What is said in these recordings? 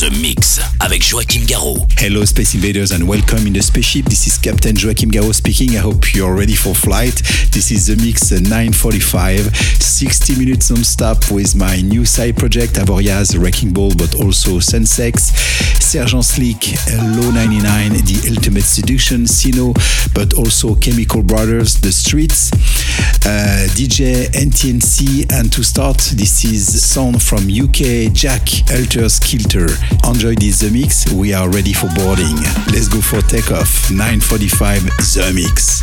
The Mix avec Joachim Garraud. Hello, Space Invaders, and welcome in the spaceship. This is Captain Joachim Garraud speaking. I hope you're ready for flight. This is The Mix 945, 60 minutes non-stop with my new side project, Avoriaz, Wrecking Ball, but also Sensex, Sergeant Sleek, Low 99, The Ultimate Seduction, Sino, but also Chemical Brothers, The Streets, uh, DJ NTNC, and to start, this is sound from UK, Jack Alters Kilter. Enjoy this The Mix, we are ready for boarding. Let's go for takeoff, 945 The Mix.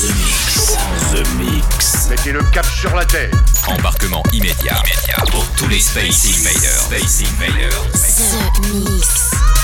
The Mix. The Mix. Mettez le cap sur la Terre. Embarquement immédiat, immédiat pour tous les Space Invaders. Space Invaders. The Mix.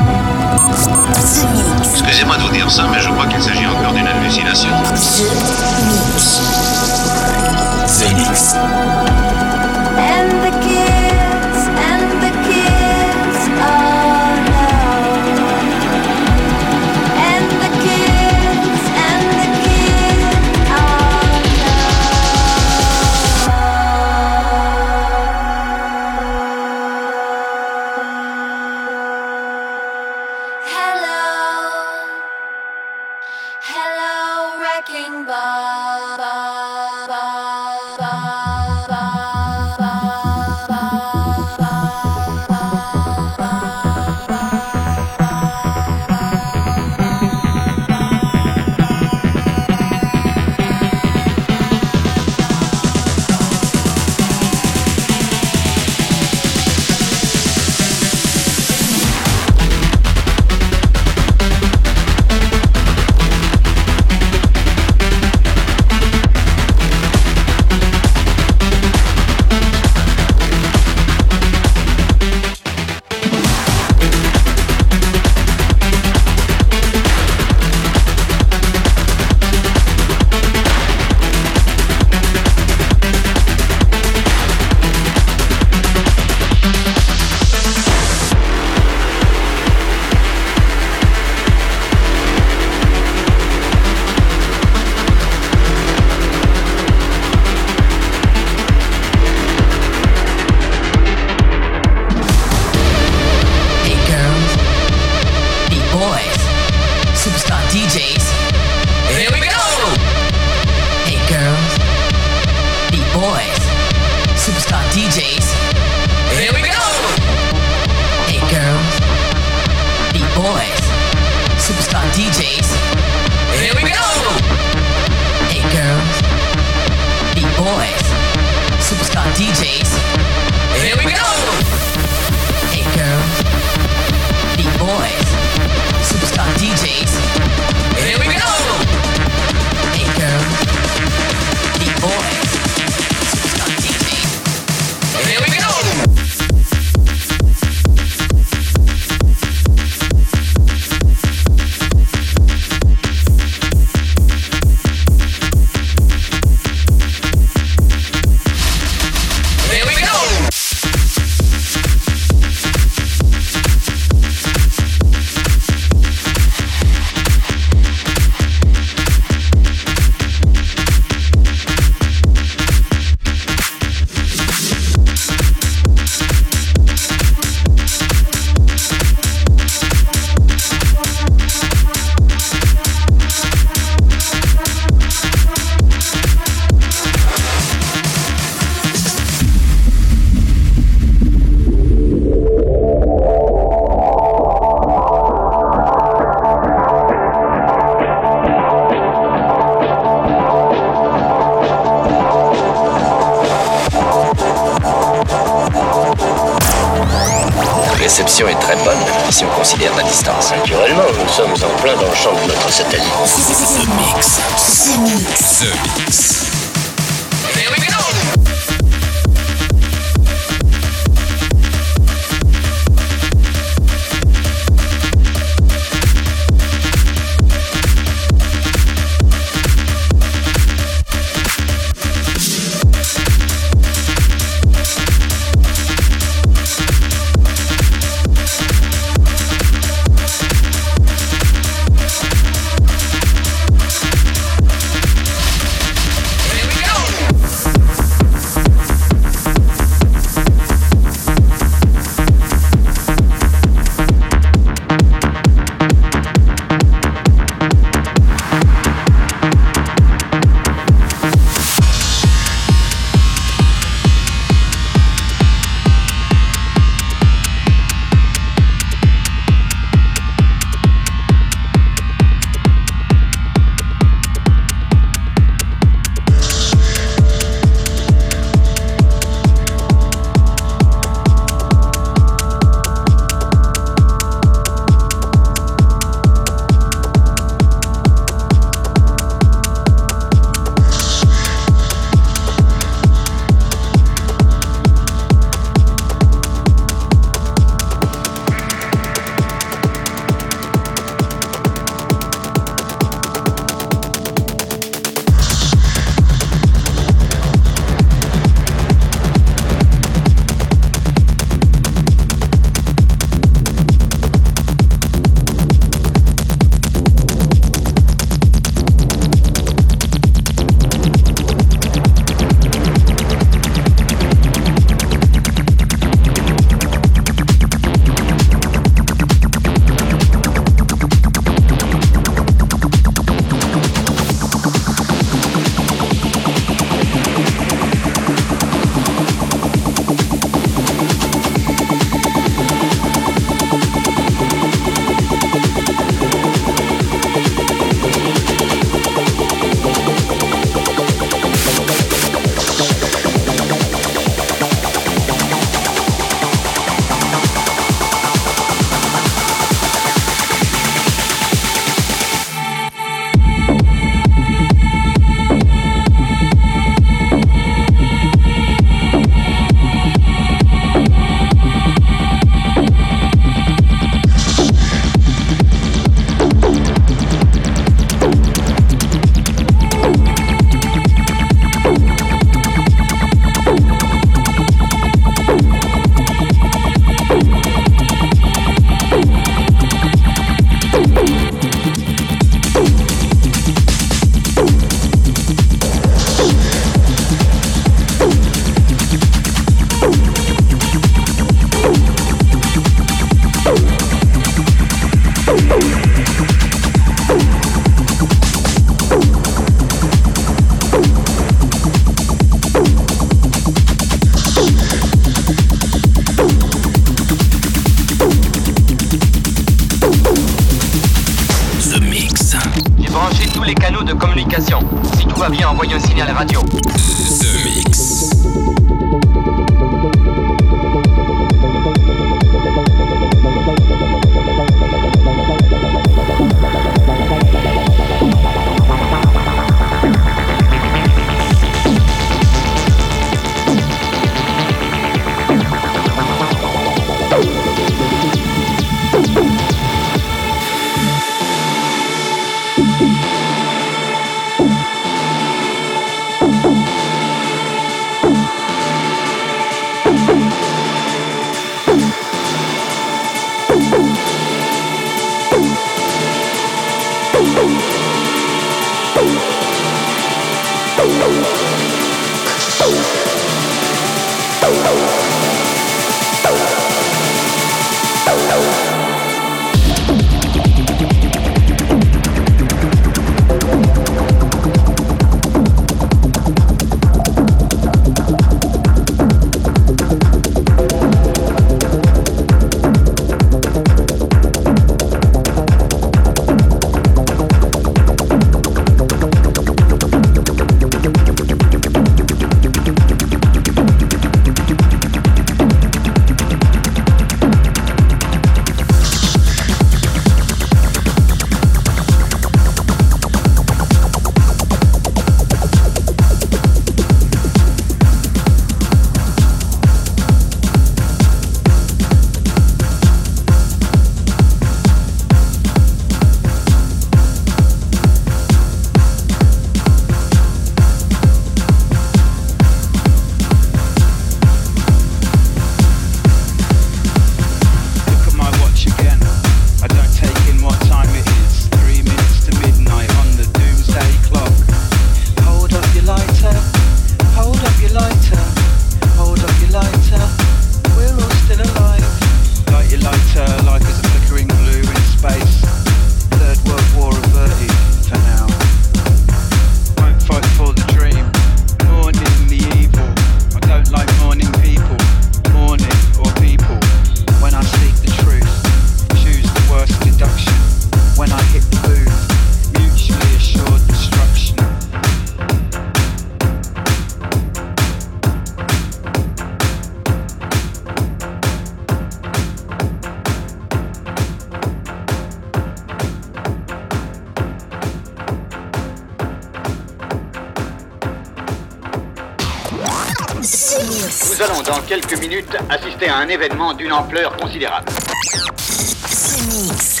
Nous allons dans quelques minutes assister à un événement d'une ampleur considérable. The Mix.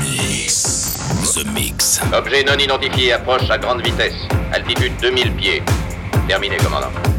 Mix. Mix. Objet non identifié approche à grande vitesse. Altitude 2000 pieds. Terminé, commandant.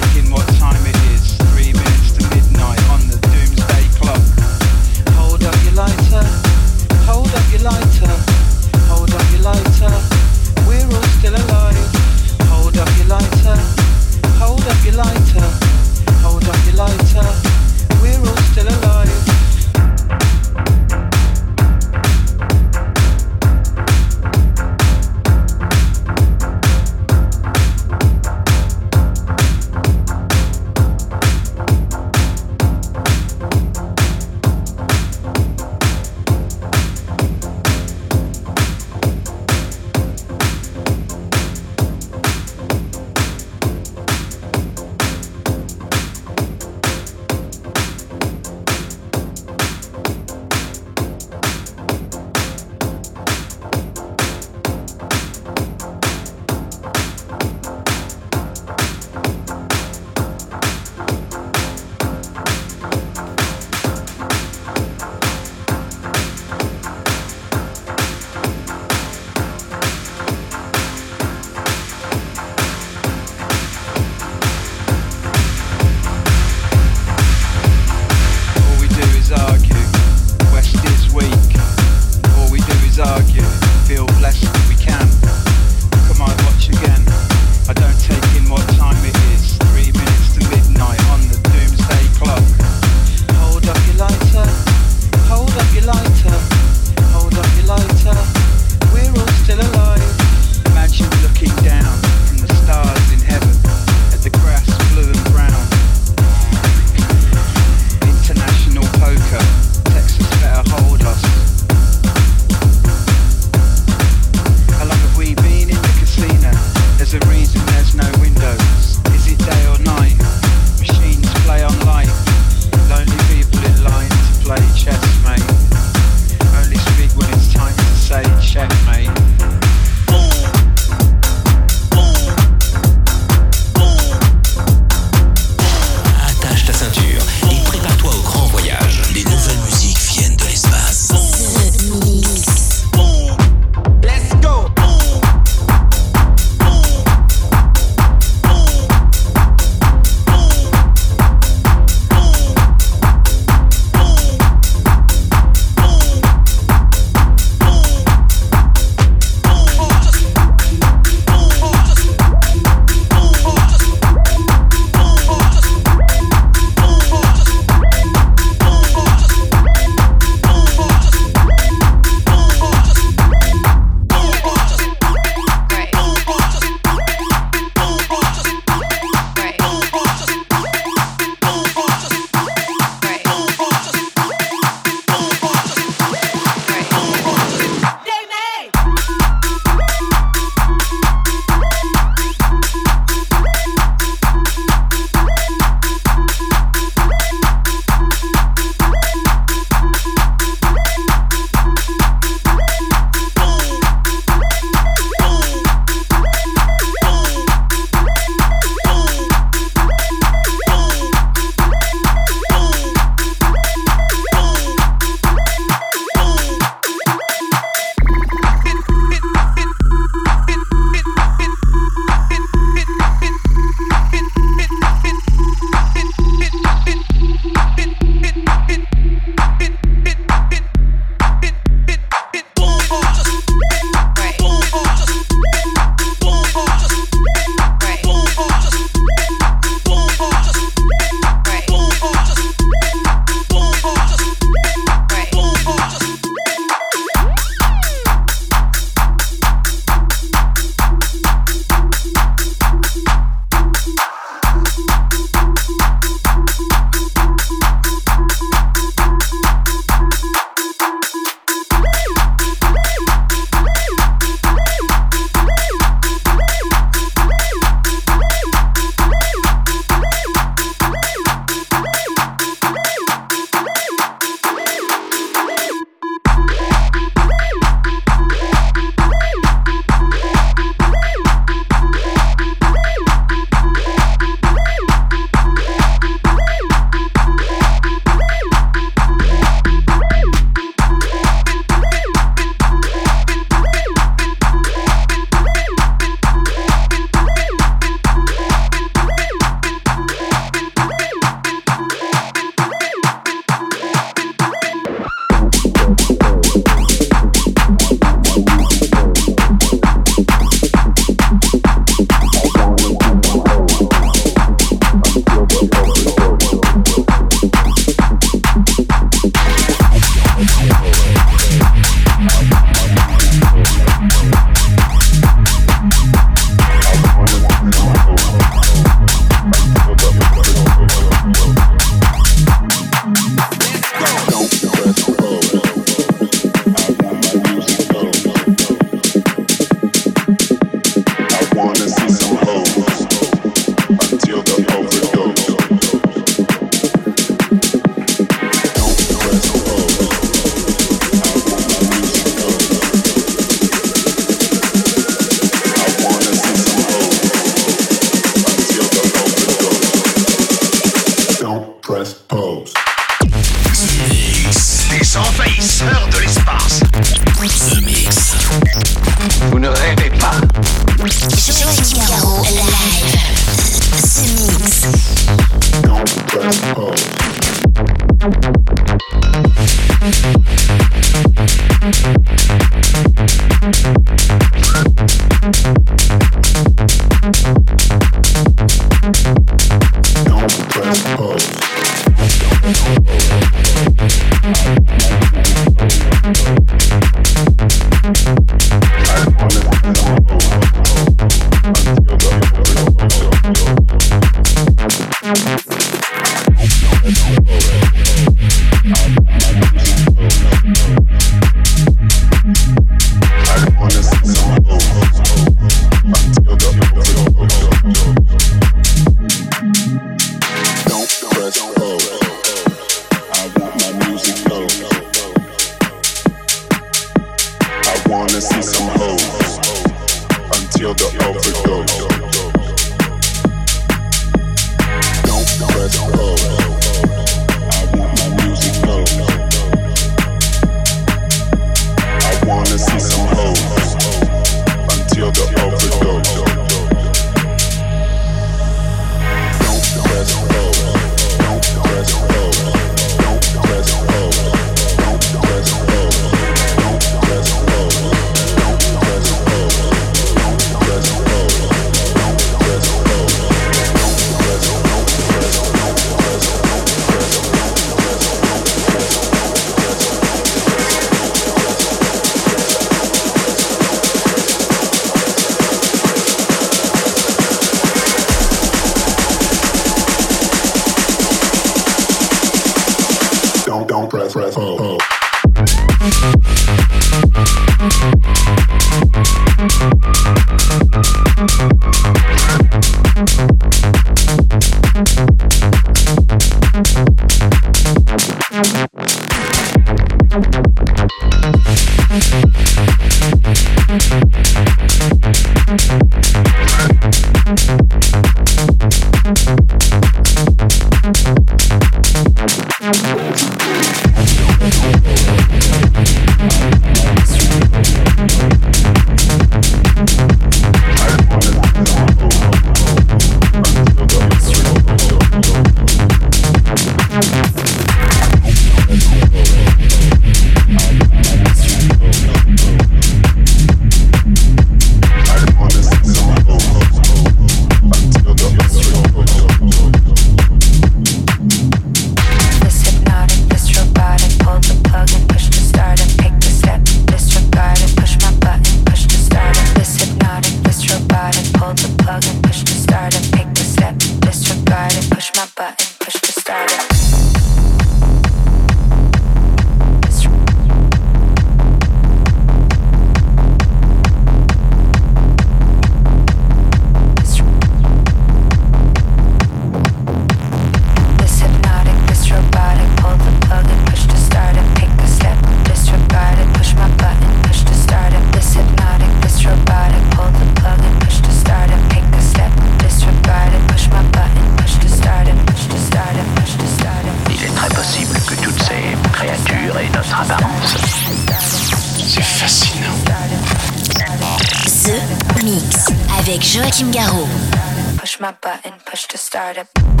It.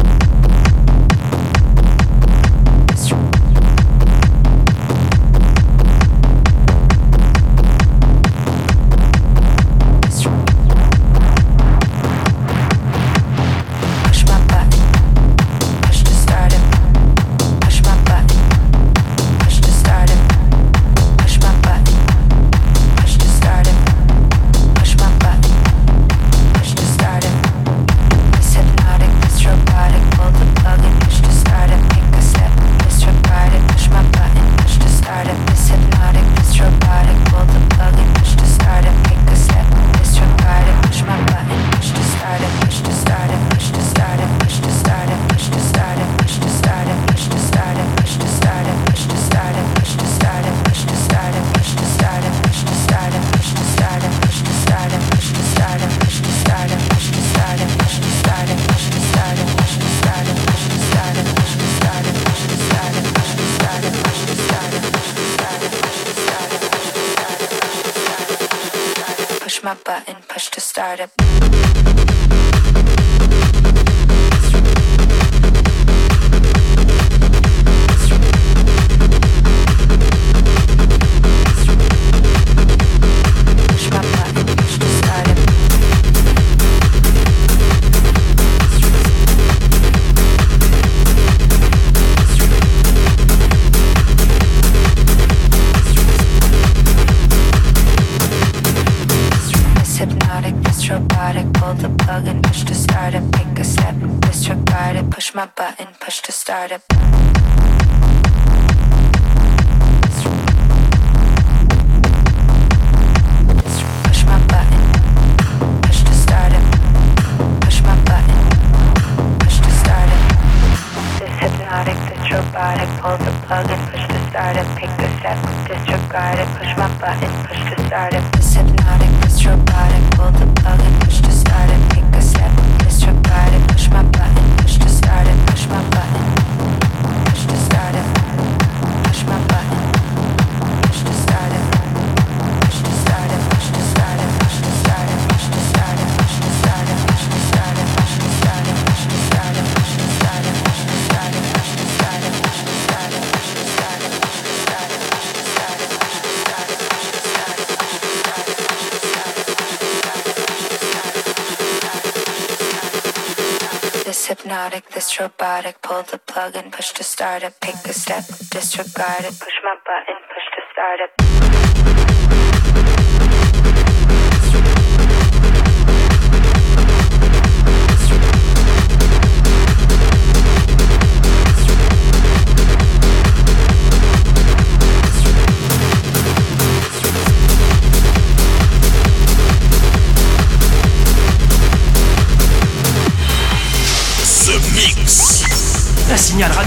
Plug and push to start it. Pick a step, disregard it. Push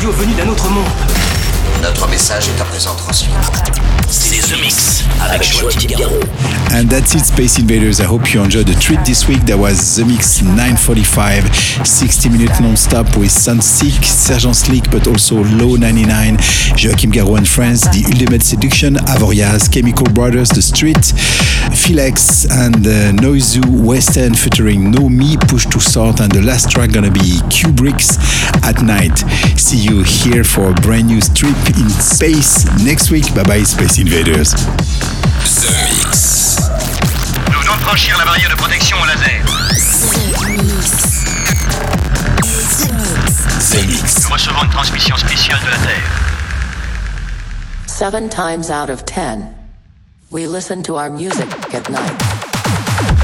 radio venu d'un autre monde. Notre message est à présent transmis. C'est The Mix avec Joachim. And that's it, Space Invaders. I hope you enjoyed the trip this week. That was The Mix 945, 60 minutes non-stop with Sunseek, Sergeant Sleek, but also Low 99, Joachim Garraud and Friends, The Ultimate Seduction, Avoriaz, Chemical Brothers, The Street, Philex, and uh, Noizu, Western featuring No Me, Push to Sort, and the last track gonna be Kubrick's at Night. See you here for a brand new trip in space next week. Bye bye, Space Invaders. The Mix. Nous venons de franchir la barrière de protection au laser. The Mix. The Mix. Nous recevons une transmission spéciale de la Terre. Seven times out of ten, we listen to our music at night.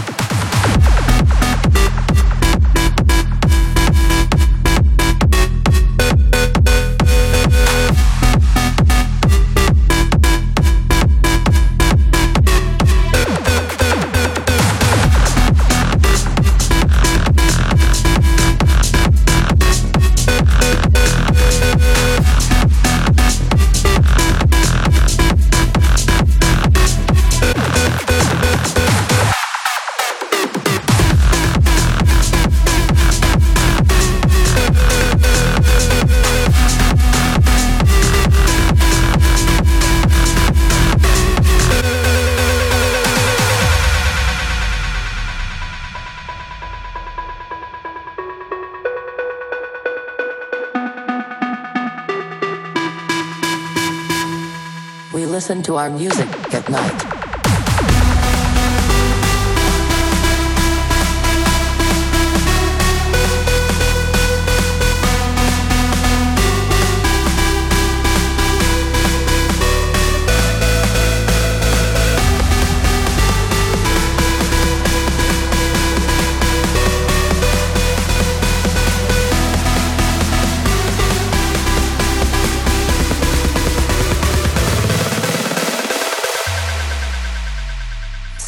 Listen to our music at night.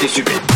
C'est stupide.